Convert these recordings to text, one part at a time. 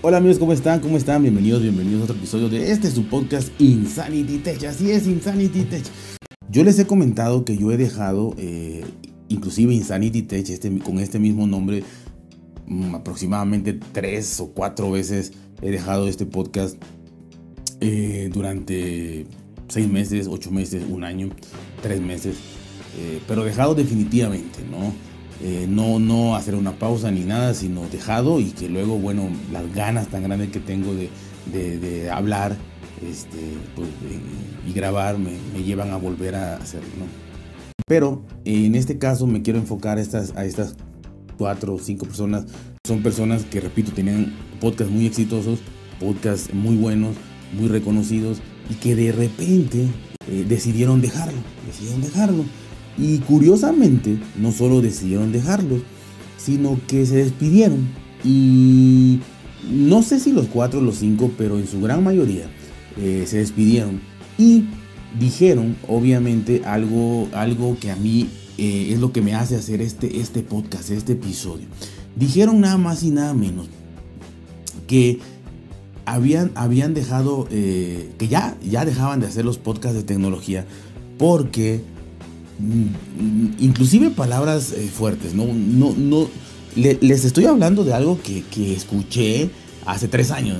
Hola amigos, ¿cómo están? ¿Cómo están? Bienvenidos, bienvenidos a otro episodio de este su podcast Insanity Tech. Así es, Insanity Tech. Yo les he comentado que yo he dejado, eh, inclusive Insanity Tech, este, con este mismo nombre, mm, aproximadamente tres o cuatro veces he dejado este podcast eh, durante seis meses, ocho meses, un año, tres meses, eh, pero dejado definitivamente, ¿no? Eh, no, no hacer una pausa ni nada, sino dejado y que luego, bueno, las ganas tan grandes que tengo de, hablar este, pues, y grabar me, llevan a volver a hacerlo, Pero en este caso me quiero enfocar a estas, a estas cuatro o cinco personas. Son personas que, repito, tenían podcasts muy exitosos, podcasts muy buenos, muy reconocidos y que de repente eh, decidieron dejarlo, decidieron dejarlo. Y curiosamente, no solo decidieron dejarlos, sino que se despidieron. Y no sé si los cuatro o los cinco, pero en su gran mayoría eh, se despidieron. Y dijeron, obviamente, algo, algo que a mí eh, es lo que me hace hacer este, este podcast, este episodio. Dijeron nada más y nada menos que habían, habían dejado, eh, que ya, ya dejaban de hacer los podcasts de tecnología porque inclusive palabras eh, fuertes, no, no, no, les estoy hablando de algo que, escuché hace tres años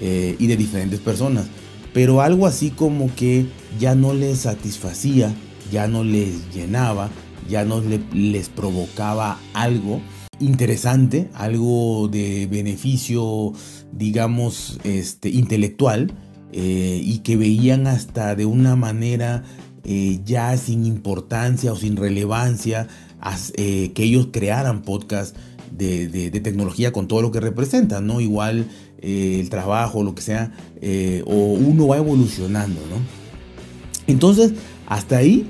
eh, y de diferentes personas, pero algo así como que ya no les satisfacía, ya no les llenaba, ya no les provocaba algo interesante, algo de beneficio, digamos, este, intelectual, eh, y que veían hasta de una manera eh, ya sin importancia o sin relevancia eh, que ellos crearan podcast de, tecnología con todo lo que representan, ¿no? Igual eh, el trabajo, lo que sea, o uno va evolucionando, ¿no? Entonces, hasta ahí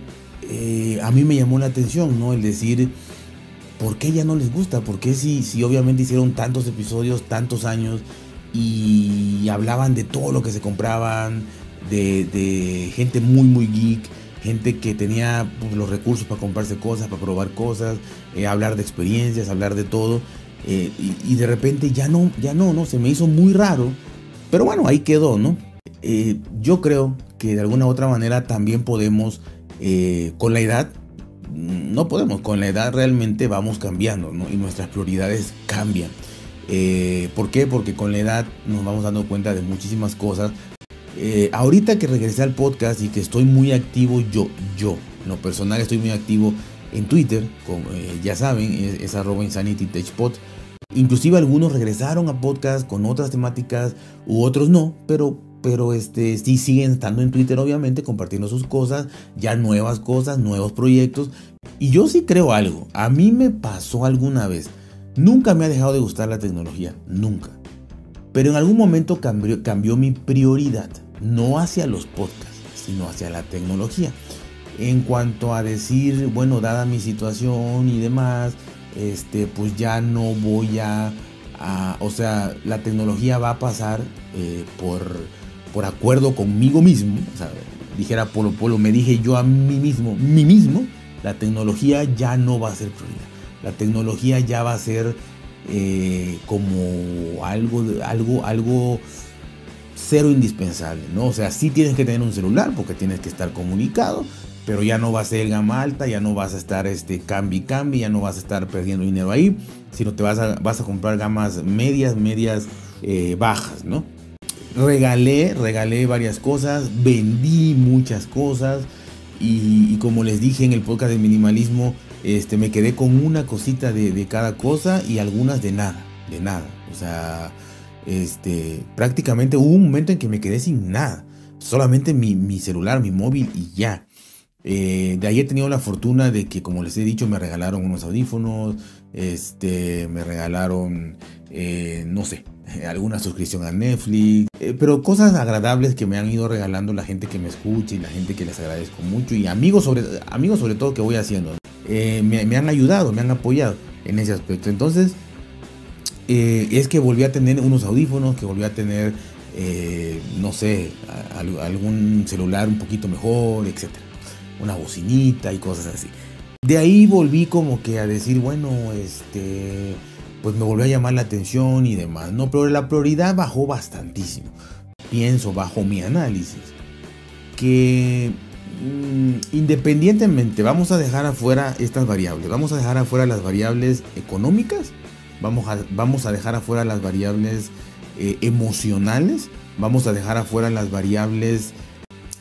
a mí me llamó la atención, ¿no? El decir, ¿por qué ya no les gusta? ¿Por qué si, si obviamente hicieron tantos episodios, tantos años y hablaban de todo lo que se compraban, de gente muy, muy geek, gente que tenía pues, los recursos para comprarse cosas, para probar cosas, eh, hablar de experiencias, hablar de todo. Eh, y, de repente ya no, ya no, ¿no? Se me hizo muy raro. Pero bueno, ahí quedó, ¿no? Eh, yo creo que de alguna u otra manera también podemos, con la edad, no podemos, con la edad realmente vamos cambiando, ¿no? Y nuestras prioridades cambian. ¿Por qué? Porque con la edad nos vamos dando cuenta de muchísimas cosas, eh, ahorita que regresé al podcast y que estoy muy activo, yo, yo, en lo personal estoy muy activo en Twitter, eh, ya saben, es, es arroba Insanity Inclusive algunos regresaron a podcast con otras temáticas u otros no, pero, pero este, sí siguen estando en Twitter obviamente, compartiendo sus cosas, ya nuevas cosas, nuevos proyectos. Y yo sí creo algo, a mí me pasó alguna vez, nunca me ha dejado de gustar la tecnología, nunca. Pero en algún momento cambió, mi prioridad no hacia los podcasts, sino hacia la tecnología. En cuanto a decir, bueno, dada mi situación y demás, este, pues ya no voy a, o sea, la tecnología va a pasar eh, por, por acuerdo conmigo mismo. O sea, dijera Polo Polo, me dije yo a mí mismo, mí mismo, la tecnología ya no va a ser prioridad. La tecnología ya va a ser eh, como algo, algo, algo cero indispensable, ¿no? O sea, sí tienes que tener un celular porque tienes que estar comunicado, pero ya no va a ser gama alta, ya no vas a estar este cambi cambi, ya no vas a estar perdiendo dinero ahí, sino te vas a, vas a comprar gamas medias, medias eh, bajas, ¿no? Regalé, regalé varias cosas, vendí muchas cosas y, como les dije en el podcast de minimalismo, este, me quedé con una cosita de, cada cosa y algunas de nada, de nada. O sea, este, prácticamente hubo un momento en que me quedé sin nada. Solamente mi, celular, mi móvil y ya. Eh, de ahí he tenido la fortuna de que, como les he dicho, me regalaron unos audífonos, este, me regalaron, eh, no sé, alguna suscripción a Netflix, eh, pero cosas agradables que me han ido regalando la gente que me escucha y la gente que les agradezco mucho y amigos sobre, amigos sobre todo que voy haciendo. Me, me han ayudado, me han apoyado en ese aspecto. Entonces, eh, es que volví a tener unos audífonos, que volví a tener, eh, no sé, algún celular un poquito mejor, etc. Una bocinita y cosas así. De ahí volví como que a decir, bueno, este, pues me volvió a llamar la atención y demás, ¿no? Pero la prioridad bajó bastantísimo. Pienso, bajo mi análisis, que independientemente, vamos a dejar afuera estas variables, vamos a dejar afuera las variables económicas, vamos a, vamos a dejar afuera las variables eh, emocionales, vamos a dejar afuera las variables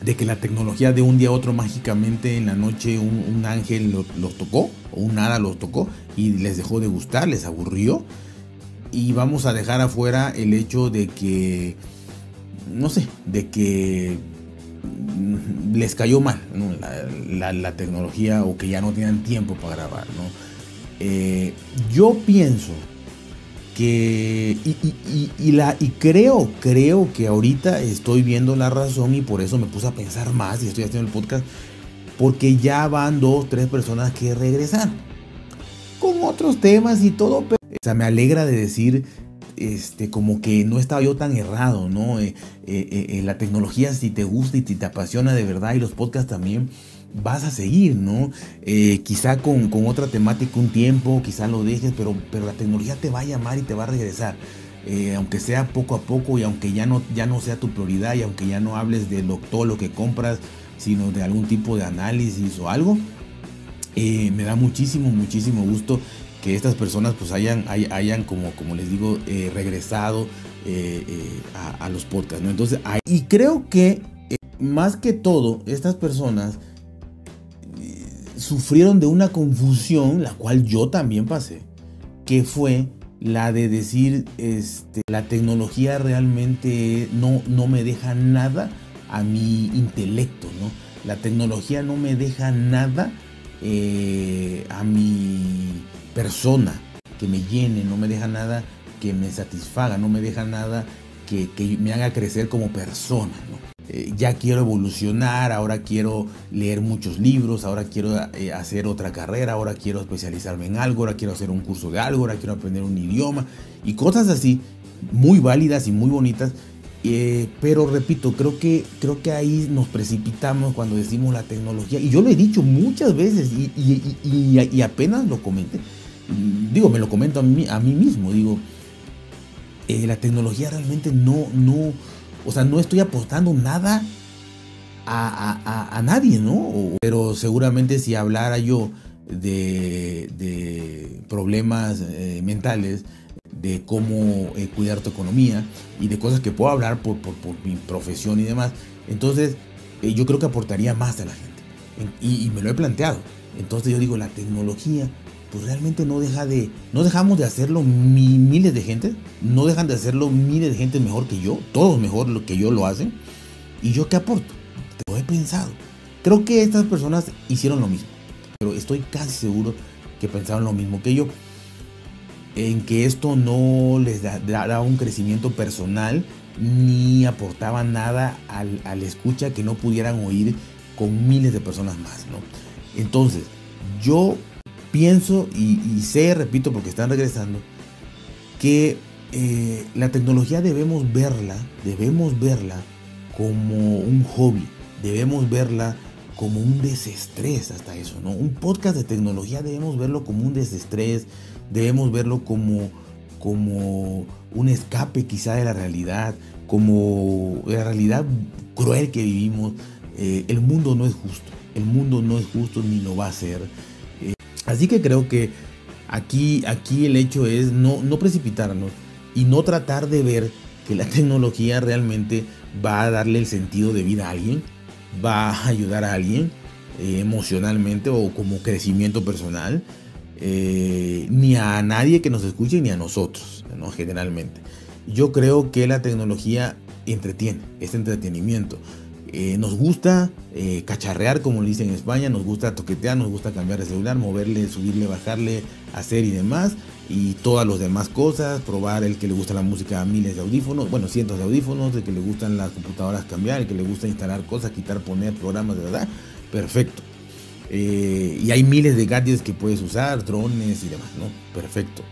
de que la tecnología de un día a otro mágicamente en la noche un, ángel los tocó o un hada los tocó y les dejó de gustar, les aburrió. Y vamos a dejar afuera el hecho de que, no sé, de que les cayó mal la, tecnología o que ya no tenían tiempo para grabar. ¿no? Eh, yo pienso que y, la, y creo, creo que ahorita estoy viendo la razón y por eso me puse a pensar más y estoy haciendo el podcast porque ya van dos, tres personas que regresan con otros temas y todo. Pero, me alegra de decir este, como que no estaba yo tan errado, ¿no? Eh, eh, eh, la tecnología si te gusta y te apasiona de verdad y los podcasts también vas a seguir, ¿no? Quizá con, otra temática un tiempo, quizá lo dejes, pero, pero la tecnología te va a llamar y te va a regresar. Aunque sea poco a poco y aunque ya no, ya no sea tu prioridad y aunque ya no hables de lo, todo lo que compras, sino de algún tipo de análisis o algo, me da muchísimo, muchísimo gusto que estas personas pues hayan, hayan como, como les digo, regresado a, a, los podcasts, ¿no? Entonces, y creo que más que todo, estas personas sufrieron de una confusión, la cual yo también pasé, que fue la de decir, este, la tecnología realmente no, no me deja nada a mi intelecto, ¿no? La tecnología no me deja nada eh, a mi persona que me llene, no me deja nada que me satisfaga, no me deja nada que, que me haga crecer como persona. Eh, ya quiero evolucionar, ahora quiero leer muchos libros, ahora quiero eh, hacer otra carrera, ahora quiero especializarme en algo, ahora quiero hacer un curso de algo, ahora quiero aprender un idioma y cosas así, muy válidas y muy bonitas. Eh, pero repito, creo que, creo que ahí nos precipitamos cuando decimos la tecnología. Y yo lo he dicho muchas veces y, apenas lo comenté. Digo, me lo comento a mí, a mí mismo. Digo, la tecnología realmente no, no, o sea, no estoy apostando nada a, nadie, ¿no? Pero seguramente si hablara yo de, problemas eh, mentales, de cómo eh, cuidar tu economía y de cosas que puedo hablar por, mi profesión y demás, entonces eh, yo creo que aportaría más a la gente. Y, me lo he planteado. Entonces yo digo, la tecnología pues realmente no deja de, no dejamos de hacerlo miles de gente, no dejan de hacerlo miles de gente mejor que yo, todos mejor lo que yo lo hacen. ¿Y yo qué aporto? Te lo he pensado. Creo que estas personas hicieron lo mismo, pero estoy casi seguro que pensaron lo mismo que yo. En que esto no les dará un crecimiento personal ni aportaba nada al, al escucha que no pudieran oír con miles de personas más, ¿no? Entonces, yo pienso y, sé, repito, porque están regresando, que eh, la tecnología debemos verla, debemos verla como un hobby, debemos verla como un desestrés hasta eso, ¿no? Un podcast de tecnología debemos verlo como un desestrés, debemos verlo como, como un escape quizá de la realidad, como la realidad cruel que vivimos. Eh, el mundo no es justo, el mundo no es justo ni lo va a ser. Así que creo que aquí, aquí el hecho es no, no precipitarnos y no tratar de ver que la tecnología realmente va a darle el sentido de vida a alguien, va a ayudar a alguien eh, emocionalmente o como crecimiento personal, eh, ni a nadie que nos escuche ni a nosotros, ¿no? generalmente. Yo creo que la tecnología entretiene, es entretenimiento. Eh, nos gusta eh, cacharrear, como le dicen en España, nos gusta toquetear, nos gusta cambiar de celular, moverle, subirle, bajarle, hacer y demás, y todas las demás cosas, probar el que le gusta la música a miles de audífonos, bueno, cientos de audífonos, el que le gustan las computadoras cambiar, el que le gusta instalar cosas, quitar, poner programas, de verdad, perfecto. Eh, y hay miles de gadgets que puedes usar, drones y demás, ¿no? Perfecto.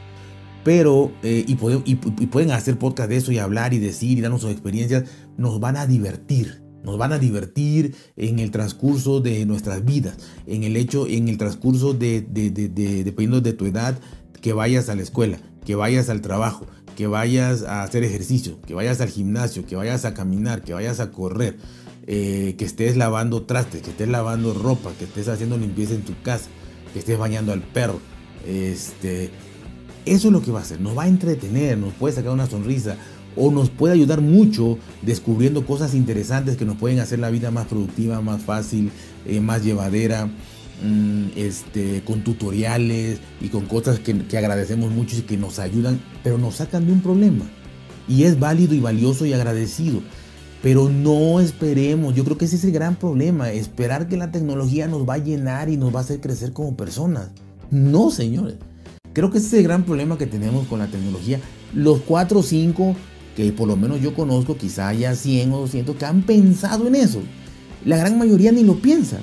Pero, y, y pueden hacer podcast de eso y hablar y decir y darnos sus experiencias, nos van a divertir nos van a divertir en el transcurso de nuestras vidas, en el hecho, en el transcurso de, dependiendo de tu edad, que vayas a la escuela. que vayas al trabajo, que vayas a hacer ejercicio, que vayas al gimnasio, que vayas a caminar, que vayas a correr, eh, que estés lavando trastes, que estés lavando ropa, que estés haciendo limpieza en tu casa, que estés bañando al perro. Este, eso es lo que va a hacer, nos va a entretener, nos puede sacar una sonrisa o nos puede ayudar mucho descubriendo cosas interesantes que nos pueden hacer la vida más productiva, más fácil, eh, más llevadera. Mm, este, con tutoriales y con cosas que, que agradecemos mucho y que nos ayudan, pero nos sacan de un problema. Y es válido y valioso y agradecido. Pero no esperemos, yo creo que ese es el gran problema, esperar que la tecnología nos va a llenar y nos va a hacer crecer como personas. No, señores. Creo que ese es el gran problema que tenemos con la tecnología. Los 4 o 5 que por lo menos yo conozco, quizá haya 100 o 200 que han pensado en eso. La gran mayoría ni lo piensa.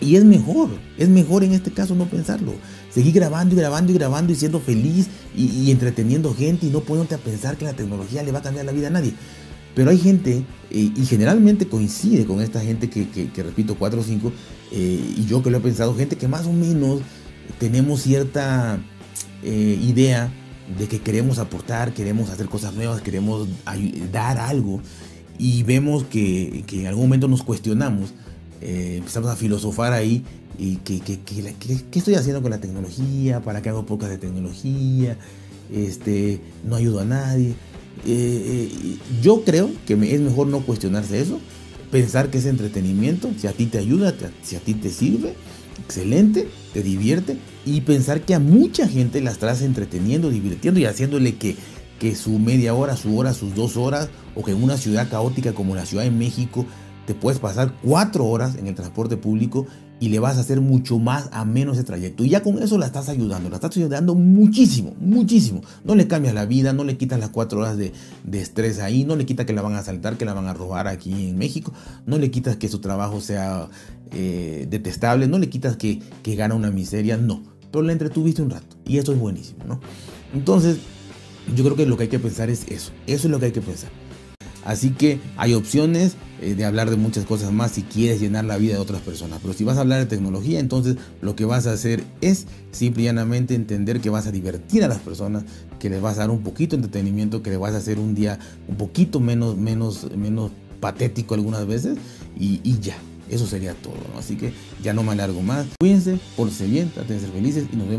Y es mejor, es mejor en este caso no pensarlo. Seguir grabando y grabando y grabando y siendo feliz y, entreteniendo gente y no poniéndote a pensar que la tecnología le va a cambiar la vida a nadie. Pero hay gente, eh, y generalmente coincide con esta gente que, repito, 4 o 5, eh, y yo que lo he pensado, gente que más o menos tenemos cierta eh, idea de que queremos aportar, queremos hacer cosas nuevas, queremos dar algo, y vemos que, que en algún momento nos cuestionamos eh, empezamos a filosofar ahí y que, qué estoy haciendo con la tecnología, para qué hago pocas de tecnología, este, no ayudo a nadie. Eh, eh, yo creo que es mejor no cuestionarse eso, pensar que es entretenimiento, si a ti te ayuda, si a ti te sirve, excelente, te divierte y pensar que a mucha gente la estás entreteniendo, divirtiendo y haciéndole que, que su media hora, su hora, sus dos horas o que en una ciudad caótica como la Ciudad de México te puedes pasar cuatro horas en el transporte público y le vas a hacer mucho más a menos ese trayecto. Y ya con eso la estás ayudando, la estás ayudando muchísimo, muchísimo. No le cambias la vida, no le quitas las cuatro horas de, estrés ahí, no le quitas que la van a asaltar, que la van a robar aquí en México, no le quitas que su trabajo sea eh, detestable, no le quitas que, que gana una miseria, no. Pero le entretuviste un rato y eso es buenísimo, ¿no? Entonces, yo creo que lo que hay que pensar es eso, eso es lo que hay que pensar. Así que hay opciones eh, de hablar de muchas cosas más si quieres llenar la vida de otras personas. Pero si vas a hablar de tecnología, entonces lo que vas a hacer es simple y llanamente entender que vas a divertir a las personas, que les vas a dar un poquito de entretenimiento, que les vas a hacer un día un poquito menos, menos, menos patético algunas veces y, ya. Eso sería todo, Así que ya no me alargo más. Cuídense, por bien, traten de ser felices y nos vemos.